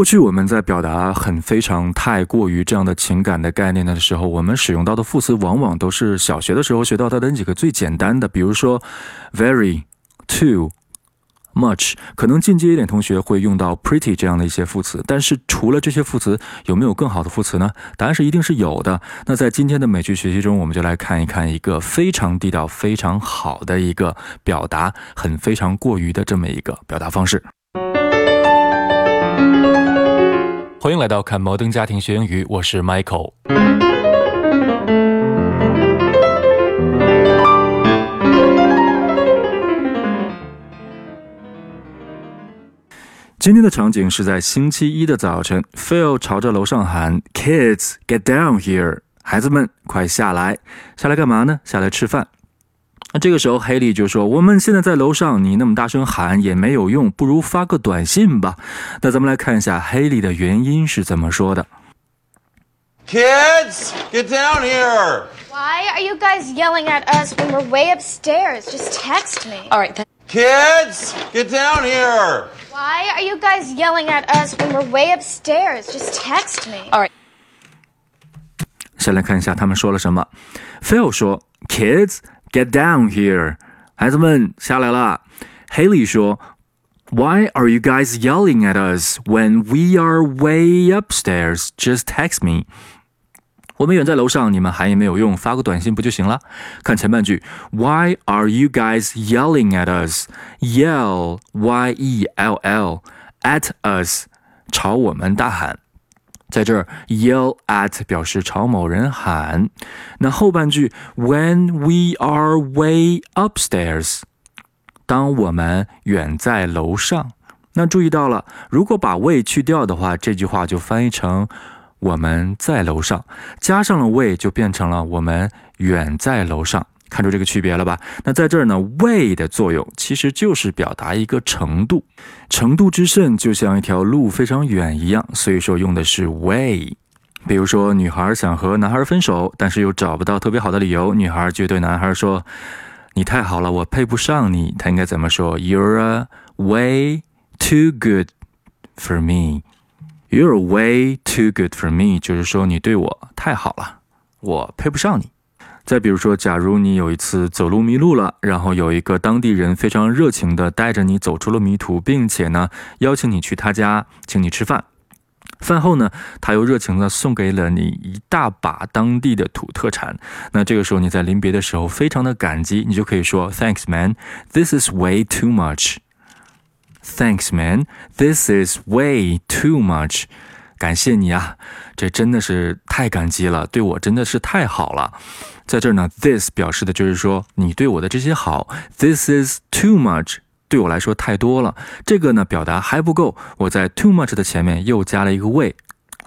过去我们在表达很非常太过于这样的情感的概念的时候，我们使用到的副词往往都是小学的时候学到的那几个最简单的，比如说 very、too、much。可能进阶一点同学会用到 pretty 这样的一些副词，但是除了这些副词，有没有更好的副词呢？答案是一定是有的。那在今天的美剧学习中，我们就来看一看一个非常地道、非常好的一个表达，很非常过于的这么一个表达方式。欢迎来到看摩登家庭学英语，我是 Michael。今天的场景是在星期一的早晨，Phil 朝着楼上喊：“Kids, get down here！” 孩子们，快下来！下来干嘛呢？下来吃饭。那这个时候，黑莉就说：“我们现在在楼上，你那么大声喊也没有用，不如发个短信吧。”那咱们来看一下黑莉的原因是怎么说的。Kids, get down here! Why are you guys yelling at us when we're way upstairs? Just text me. All right. Kids, get down here! Why are you guys yelling at us when we're way upstairs? Just text me. All right. 先来看一下他们说了什么。Phil 说：“Kids, get down here！” 孩子们下来了。Haley 说：“Why are you guys yelling at us when we are way upstairs? Just text me.” 我们远在楼上，你们喊也没有用，发个短信不就行了？看前半句，Why are you guys yelling at us? Yell, y e l l, at us，朝我们大喊。 在这儿，yell at 表示朝某人喊。那后半句，When we are way upstairs，当我们远在楼上。那注意到了，如果把 way 去掉的话，这句话就翻译成。我们在楼上，加上了 way 就变成了我们远在楼上，看出这个区别了吧？那在这儿呢，way 的作用其实就是表达一个程度，程度之甚，就像一条路非常远一样，所以说用的是 way。比如说，女孩想和男孩分手，但是又找不到特别好的理由，女孩就对男孩说：“你太好了，我配不上你。”她应该怎么说？You're way too good for me。You're way too good for me，就是说你对我太好了，我配不上你。再比如说，假如你有一次走路迷路了，然后有一个当地人非常热情的带着你走出了迷途，并且呢邀请你去他家请你吃饭。饭后呢，他又热情的送给了你一大把当地的土特产。那这个时候你在临别的时候非常的感激，你就可以说 Thanks, man. This is way too much. Thanks, man. This is way too much. 感谢你啊，这真的是太感激了，对我真的是太好了。在这儿呢，this 表示的就是说你对我的这些好。This is too much，对我来说太多了。这个呢，表达还不够，我在 too much 的前面又加了一个 way，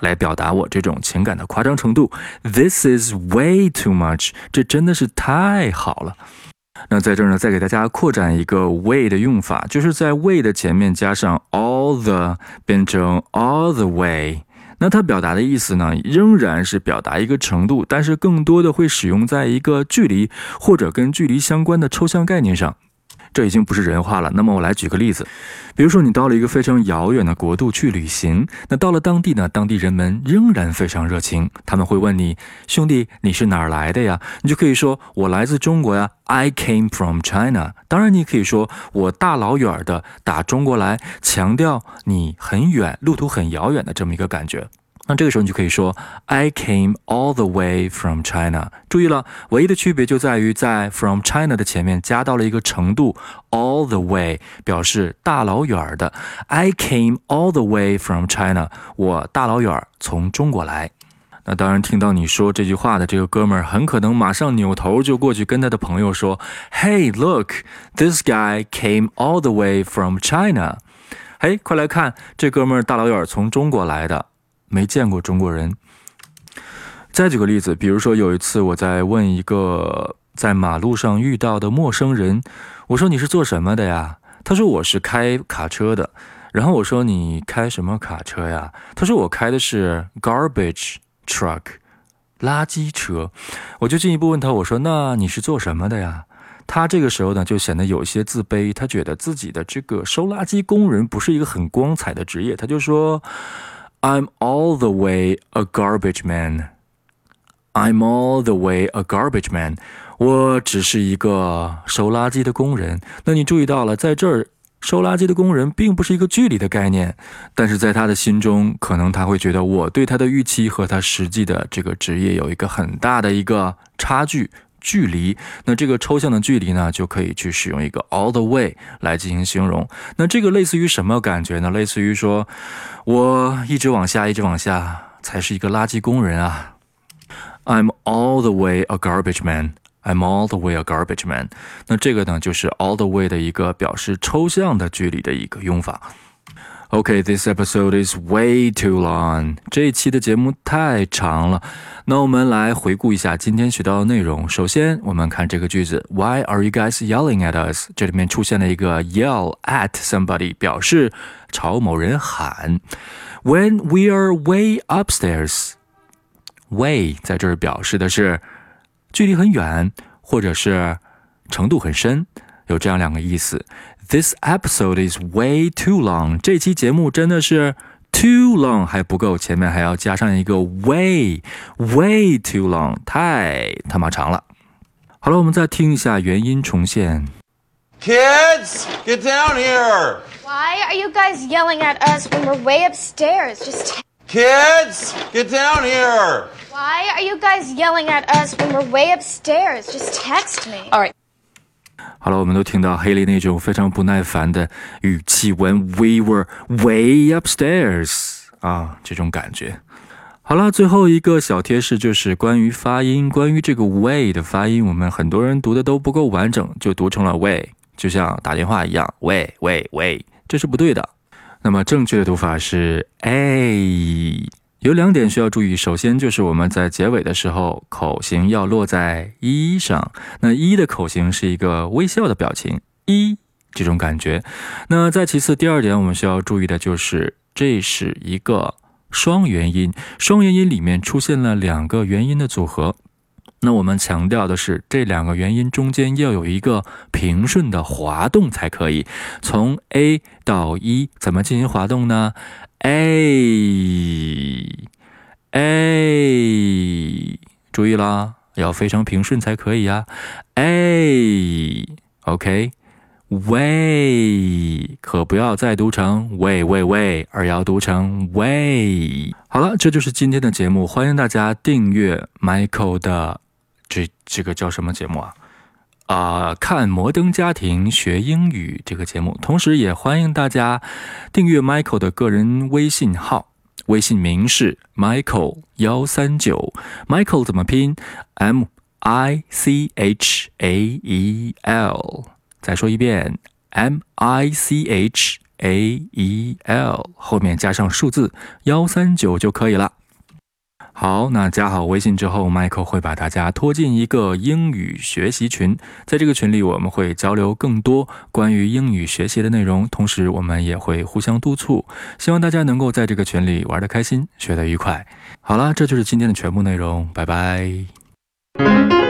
来表达我这种情感的夸张程度。This is way too much，这真的是太好了。那在这儿呢，再给大家扩展一个 way 的用法，就是在 way 的前面加上 all the，变成 all the way。那它表达的意思呢，仍然是表达一个程度，但是更多的会使用在一个距离或者跟距离相关的抽象概念上。这已经不是人话了。那么我来举个例子，比如说你到了一个非常遥远的国度去旅行，那到了当地呢，当地人们仍然非常热情，他们会问你：“兄弟，你是哪儿来的呀？”你就可以说：“我来自中国呀，I came from China。”当然，你可以说：“我大老远的打中国来，强调你很远，路途很遥远的这么一个感觉。”那这个时候你就可以说 I came all the way from China。注意了，唯一的区别就在于在 from China 的前面加到了一个程度 all the way，表示大老远的。I came all the way from China，我大老远从中国来。那当然，听到你说这句话的这个哥们儿，很可能马上扭头就过去跟他的朋友说：“Hey, look, this guy came all the way from China。”嘿，快来看，这哥们儿大老远从中国来的。没见过中国人。再举个例子，比如说有一次我在问一个在马路上遇到的陌生人，我说你是做什么的呀？他说我是开卡车的。然后我说你开什么卡车呀？他说我开的是 garbage truck，垃圾车。我就进一步问他，我说那你是做什么的呀？他这个时候呢就显得有些自卑，他觉得自己的这个收垃圾工人不是一个很光彩的职业，他就说：“I'm all the way a garbage man. I'm all the way a garbage man. 我只是一个收垃圾的工人。”那你注意到了，在这儿。收垃圾的工人并不是一个距离的概念，但是在他的心中，可能他会觉得我对他的预期和他实际的这个职业有一个很大的一个差距距离。那这个抽象的距离呢，就可以去使用一个 all the way 来进行形容。那这个类似于什么感觉呢？类似于说，我一直往下，一直往下，才是一个垃圾工人啊。I'm all the way a garbage man。I'm all the way a garbage man。那这个呢，就是 all the way 的一个表示抽象的距离的一个用法。Okay, this episode is way too long。这一期的节目太长了。那我们来回顾一下今天学到的内容。首先，我们看这个句子：Why are you guys yelling at us？这里面出现了一个 yell at somebody，表示朝某人喊。When we are way upstairs，way 在这儿表示的是。距离很远，或者是程度很深，有这样两个意思。This episode is way too long。这期节目真的是 too long 还不够，前面还要加上一个 way，way too long，太他妈长了。好了，我们再听一下原音重现。Kids, get down here. Why are you guys yelling at us when we're way upstairs? Just Kids, get down here. Why are you guys yelling at us when we're way upstairs? Just text me. All right. 好了，我们都听到黑莉那种非常不耐烦的语气，When we were way upstairs 啊，这种感觉。好了，最后一个小贴士就是关于发音，关于这个 way 的发音，我们很多人读的都不够完整，就读成了 way，就像打电话一样，way way way，这是不对的。那么正确的读法是 a。有两点需要注意，首先就是我们在结尾的时候，口型要落在一上。那一的口型是一个微笑的表情，一这种感觉。那再其次，第二点我们需要注意的就是，这是一个双元音，双元音里面出现了两个元音的组合。那我们强调的是，这两个元音中间要有一个平顺的滑动才可以。从 a 到一，怎么进行滑动呢？a a，注意啦，要非常平顺才可以呀。a，OK，way，可不要再读成 way way way，而要读成 way。好了，这就是今天的节目，欢迎大家订阅 Michael 的这这个叫什么节目啊？啊，看《摩登家庭学英语》这个节目，同时也欢迎大家订阅 Michael 的个人微信号，微信名是 Michael 幺三九。Michael 怎么拼？M I C H A E L。再说一遍，M I C H A E L，后面加上数字幺三九就可以了。好，那加好微信之后麦克会把大家拖进一个英语学习群，在这个群里，我们会交流更多关于英语学习的内容，同时我们也会互相督促，希望大家能够在这个群里玩得开心，学得愉快。好了，这就是今天的全部内容，拜拜。